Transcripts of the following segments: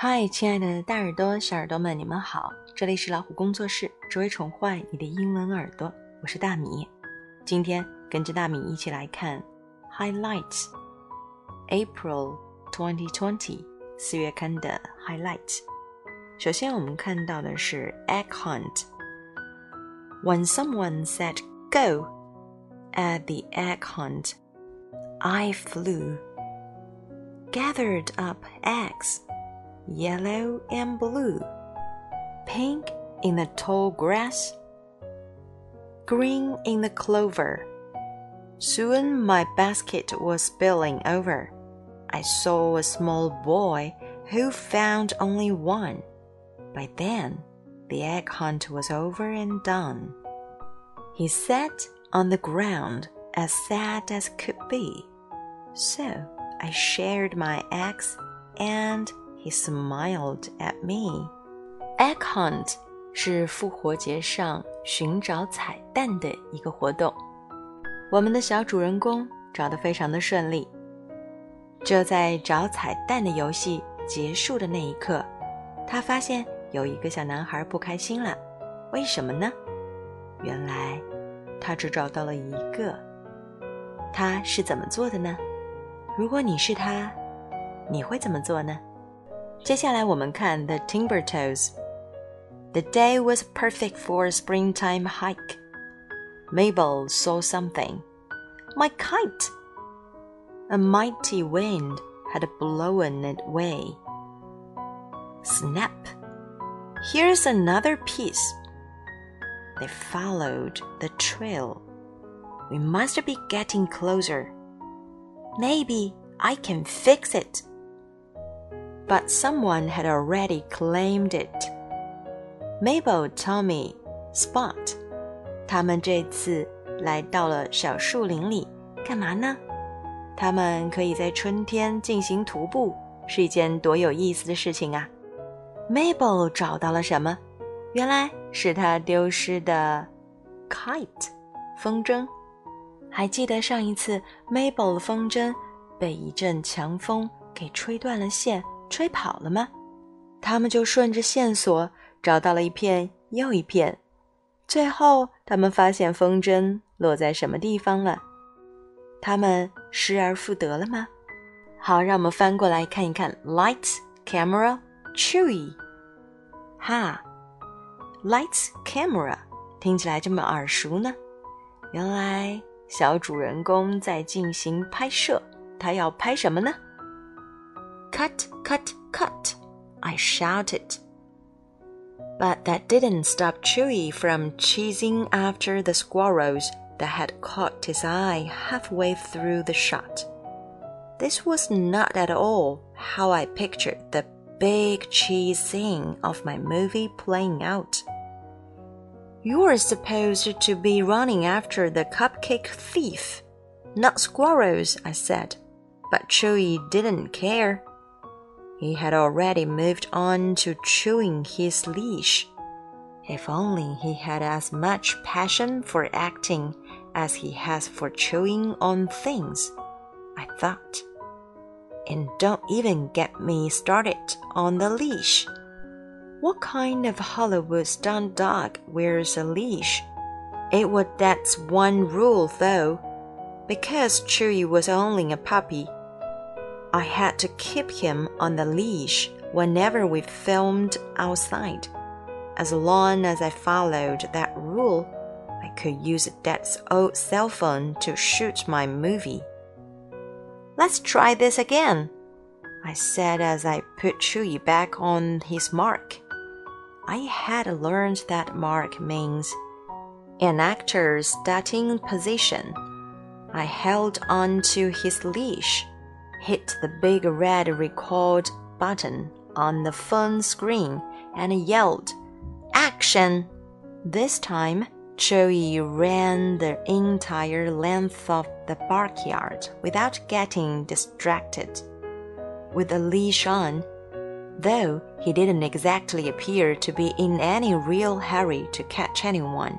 嗨，亲爱的大耳朵、小耳朵们，你们好！这里是老虎工作室，只为宠坏你的英文耳朵。我是大米，今天跟着大米一起来看 highlights April 2020四月刊的 highlights。首先，我们看到的是 egg hunt。When someone said "go" at the egg hunt, I flew, gathered up eggs yellow and blue, pink in the tall grass, green in the clover. Soon my basket was spilling over. I saw a small boy who found only one. By then, the egg hunt was over and done. He sat on the ground as sad as could be. So I shared my eggs and he smiled at me. Egg hunt 是复活节上寻找彩蛋的一个活动。我们的小主人公找得非常的顺利。就在找彩蛋的游戏结束的那一刻，他发现有一个小男孩不开心了。为什么呢？原来他只找到了一个。他是怎么做的呢？如果你是他，你会怎么做呢？接下来我们看 The Timber Toes。The day was perfect for a springtime hike. Mabel saw something. My kite! A mighty wind had blown it away. Snap! Here's another piece. They followed the trail. We must be getting closer. Maybe I can fix it But someone had already claimed it. Mabel, Tommy, Spot，他们这次来到了小树林里，干嘛呢？他们可以在春天进行徒步，是一件多有意思的事情啊！Mabel 找到了什么？原来是她丢失的 kite 风筝。还记得上一次 Mabel 的风筝被一阵强风给吹断了线。吹跑了吗？他们就顺着线索找到了一片又一片，最后他们发现风筝落在什么地方了。他们失而复得了吗？好，让我们翻过来看一看。Lights, camera, Chewy。哈，Lights, camera，听起来这么耳熟呢？原来小主人公在进行拍摄，他要拍什么呢？Cut, cut, cut! I shouted. But that didn't stop Chewy from chasing after the squirrels that had caught his eye halfway through the shot. This was not at all how I pictured the big cheese scene of my movie playing out. You are supposed to be running after the cupcake thief, not squirrels, I said. But Chewy didn't care. He had already moved on to chewing his leash. If only he had as much passion for acting as he has for chewing on things, I thought. And don't even get me started on the leash. What kind of Hollywood stunt dog wears a leash? It was that's one rule though. Because Chewy was only a puppy, I had to keep him on the leash whenever we filmed outside. As long as I followed that rule, I could use Dad's old cell phone to shoot my movie. Let's try this again, I said as I put Chewy back on his mark. I had learned that mark means an actor's starting position. I held on to his leash hit the big red record button on the phone screen and yelled, Action! This time, Chewy ran the entire length of the backyard without getting distracted. With a leash on, though he didn't exactly appear to be in any real hurry to catch anyone.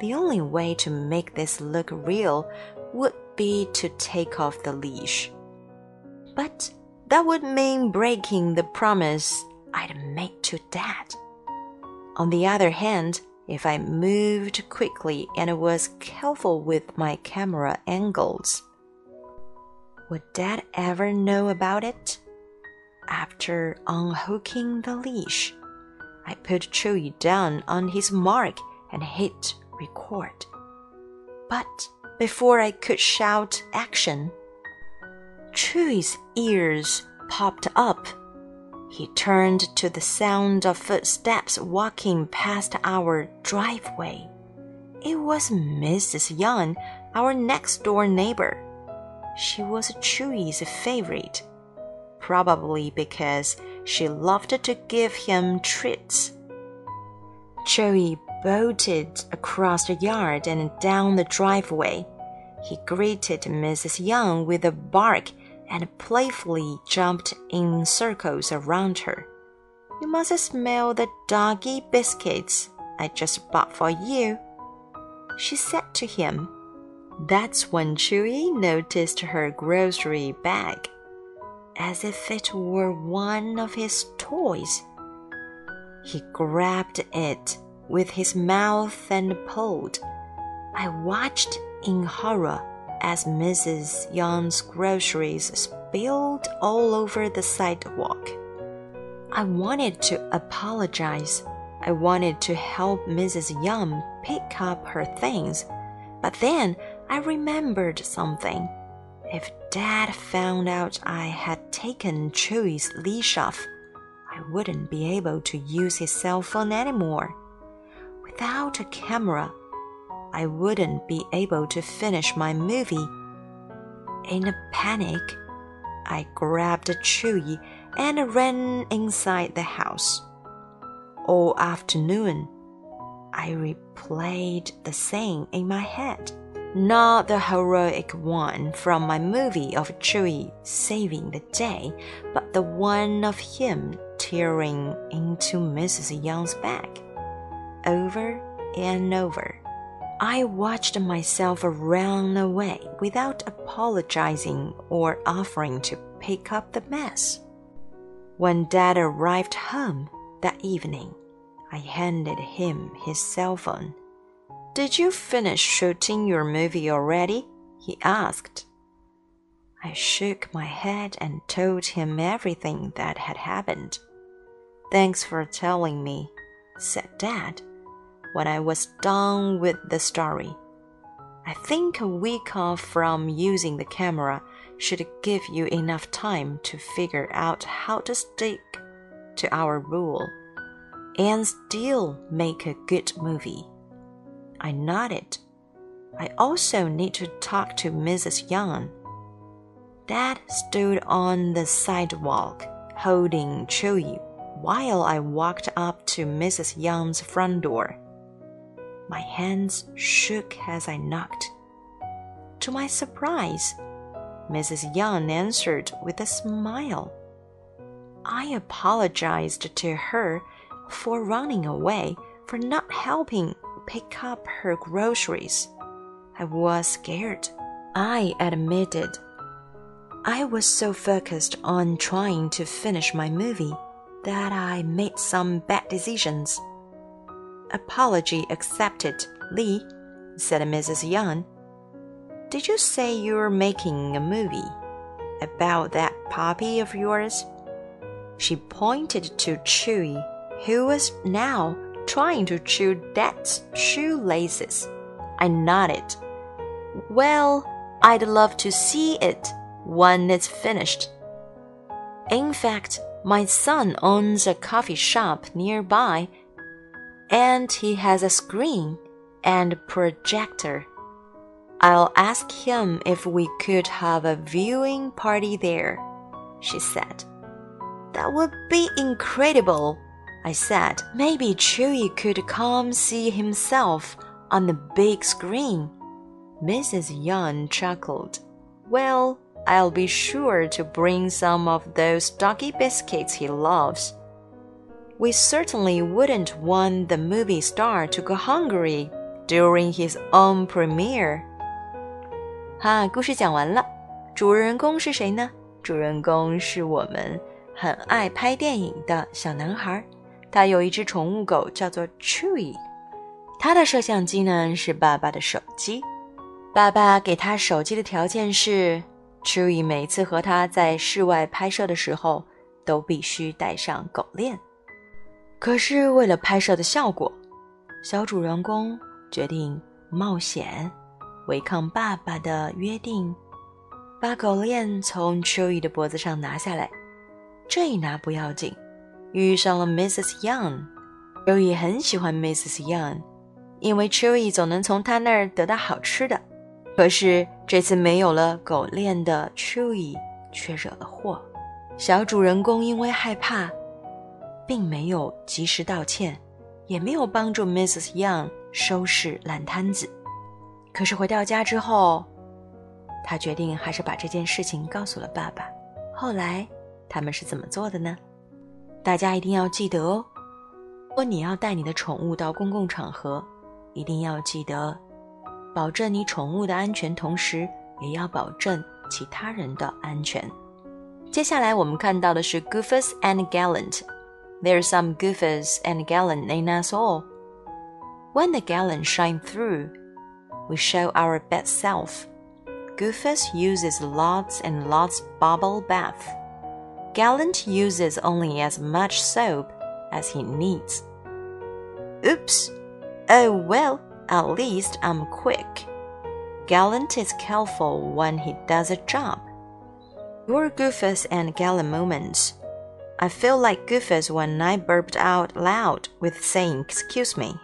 The only way to make this look real would be to take off the leash. But That would mean breaking the promise I'd made to Dad. On the other hand, if I moved quickly and was careful with my camera angles, would Dad ever know about it? After unhooking the leash, I put Chewy down on his mark and hit record. But before I could shout action, Chewy's ears popped up. He turned to the sound of footsteps walking past our driveway. It was Mrs. Young, our next door neighbor. She was Chewy's favorite, probably because she loved to give him treats. Chewy bolted across the yard and down the driveway. He greeted Mrs. Young with a bark and playfully jumped in circles around her. You must smell the doggy biscuits I just bought for you, she said to him. That's when Chewy noticed her grocery bag, as if it were one of his toys. He grabbed it with his mouth and pulled. I watched in horror as Mrs. Young's groceries spilled all over the sidewalk. I wanted to apologize. I wanted to help Mrs. Young pick up her things, but then I remembered something. If Dad found out I had taken Chewy's leash off, I wouldn't be able to use his cell phone anymore. Without a camera, I wouldn't be able to finish my movie. In a panic, I grabbed Chewy and ran inside the house. All afternoon, I replayed the scene in my head. Not the heroic one from my movie of Chewy saving the day, but the one of him tearing into Mrs. Young's bag over and over. I watched myself run away without apologizing or offering to pick up the mess. When Dad arrived home that evening, I handed him his cell phone. Did you finish shooting your movie already? he asked. I shook my head and told him everything that had happened. Thanks for telling me, said Dad when I was done with the story. I think a week off from using the camera should give you enough time to figure out how to stick to our rule and still make a good movie. I nodded. I also need to talk to Mrs. Young. Dad stood on the sidewalk holding Chewy while I walked up to Mrs. Young's front door. My hands shook as I knocked. To my surprise, Mrs. Young answered with a smile. I apologized to her for running away, for not helping pick up her groceries. I was scared, I admitted. I was so focused on trying to finish my movie that I made some bad decisions. Apology accepted, Lee, said Mrs. Young. Did you say you're making a movie about that puppy of yours? She pointed to Chewy, who was now trying to chew Dad's shoelaces. I nodded. Well, I'd love to see it when it's finished. In fact, my son owns a coffee shop nearby and he has a screen and projector. I'll ask him if we could have a viewing party there, she said. That would be incredible, I said. Maybe Chewy could come see himself on the big screen. Mrs. Young chuckled. Well, I'll be sure to bring some of those doggy biscuits he loves we certainly wouldn't want the movie star to go hungry during his own premiere. 哈，故事讲完了，主人公是谁呢？主人公是我们很爱拍电影的小男孩，他有一只宠物狗叫做 Chewy，他的摄像机呢是爸爸的手机。爸爸给他手机的条件是，Chewy 每次和他在室外拍摄的时候都必须带上狗链。可是为了拍摄的效果，小主人公决定冒险，违抗爸爸的约定。把狗链从 Chewy 的脖子上拿下来，这一拿不要紧，遇上了 Mrs. Young。Chewy 很喜欢 Mrs. Young，因为 Chewy 总能从他那儿得到好吃的。可是这次没有了狗链的 Chewy 却惹了祸。小主人公因为害怕，并没有及时道歉，也没有帮助 Mrs. Young 收拾烂摊子。可是回到家之后，他决定还是把这件事情告诉了爸爸。后来他们是怎么做的呢？大家一定要记得哦。如果你要带你的宠物到公共场合，一定要记得保证你宠物的安全，同时也要保证其他人的安全。接下来我们看到的是 Goofus and Gallant。There's some Goofus and Gallant in us all. When the Gallant shine through, we show our best self. Goofus uses lots and lots bubble bath. Gallant uses only as much soap as he needs. Oops! Oh well, at least I'm quick. Gallant is careful when he does a job. Your Goofus and Gallant moments. I feel like Goofus when I burped out loud with saying excuse me.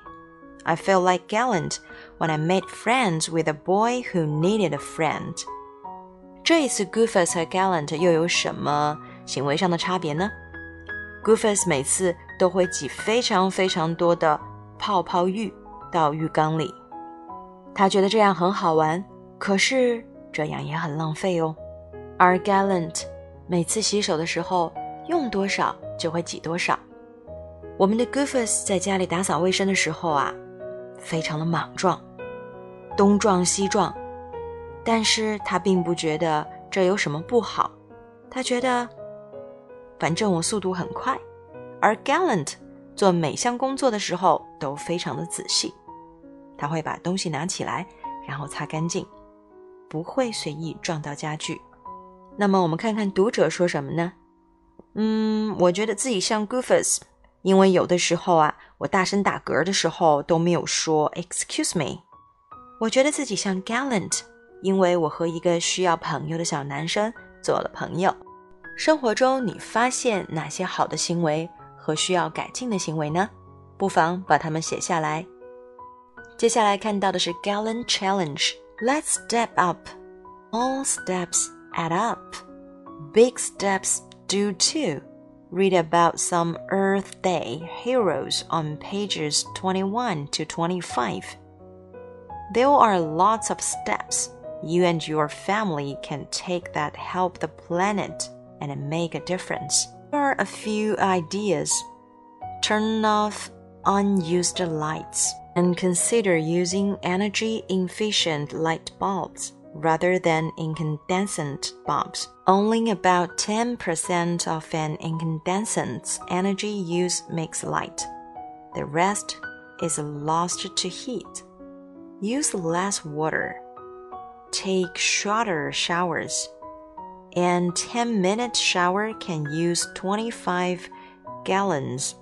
I feel like Gallant when I made friends with a boy who needed a friend。这一次，Goofus 和 Gallant 又有什么行为上的差别呢？Goofus 每次都会挤非常非常多的泡泡浴到浴缸里，他觉得这样很好玩，可是这样也很浪费哦。而 Gallant 每次洗手的时候 用多少就会挤多少。我们的 Goofus 在家里打扫卫生的时候啊，非常的莽撞。东撞西撞，但是他并不觉得这有什么不好，他觉得，反正我速度很快，而 Gallant 做每项工作的时候都非常的仔细，他会把东西拿起来，然后擦干净，不会随意撞到家具。那么我们看看读者说什么呢？嗯，我觉得自己像 Goofus，因为有的时候啊，我大声打嗝的时候都没有说 Excuse me。我觉得自己像 Gallant，因为我和一个需要朋友的小男生做了朋友。生活中你发现哪些好的行为和需要改进的行为呢？不妨把它们写下来。接下来看到的是 Gallant Challenge。Let's step up. All steps add up. Big steps do too. Read about some Earth Day heroes on pages 21 to 25. There are lots of steps you and your family can take that help the planet and make a difference. Here are a few ideas. Turn off unused lights and consider using energy efficient light bulbs rather than incandescent bulbs. Only about 10% of an incandescent's energy use makes light. The rest is lost to heat. Use less water. Take shorter showers. And 10 minute shower can use 25 gallons.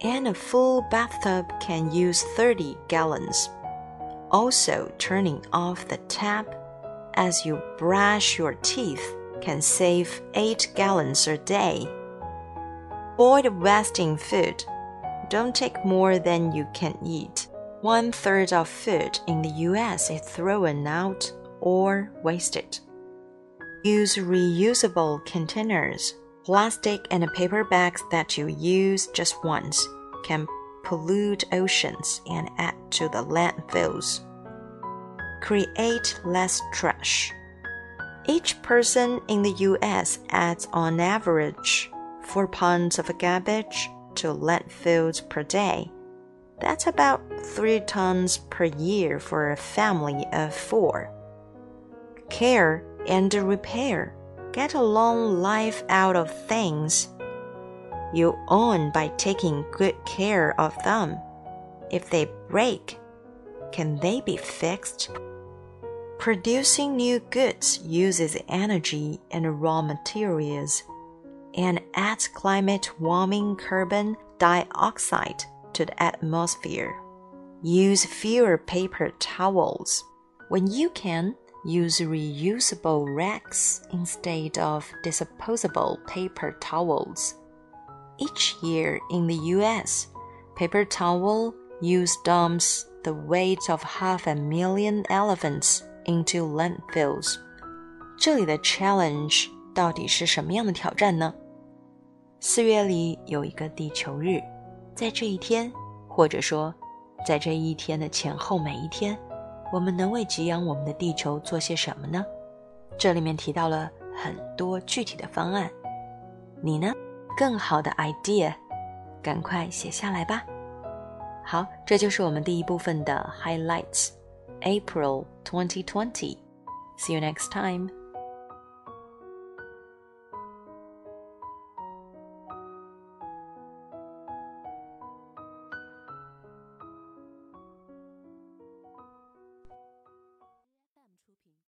And a full bathtub can use 30 gallons. Also, turning off the tap as you brush your teeth can save 8 gallons a day. Avoid wasting food. Don't take more than you can eat. One third of food in the US is thrown out or wasted. Use reusable containers. Plastic and paper bags that you use just once can pollute oceans and add to the landfills. Create less trash. Each person in the US adds on average 4 pounds of garbage to landfills per day that's about 3 tons per year for a family of 4. Care and repair. get a long life out of things you own by taking good care of them. If they break, can they be fixed? Producing new goods uses energy and raw materials and adds climate warming carbon dioxide to the atmosphere. Use fewer paper towels. When you can, use reusable racks instead of disposable paper towels. Each year in the US, paper towel used dumps the weight of half a million elephants into landfills。这里的 challenge 到底是什么样的挑战呢？四月里有一个地球日，在这一天，或者说在这一天的前后每一天，我们能为给养我们的地球做些什么呢？这里面提到了很多具体的方案，你呢？更好的 idea，赶快写下来吧。好，这就是我们第一部分的 highlights。April 2020. See you next time.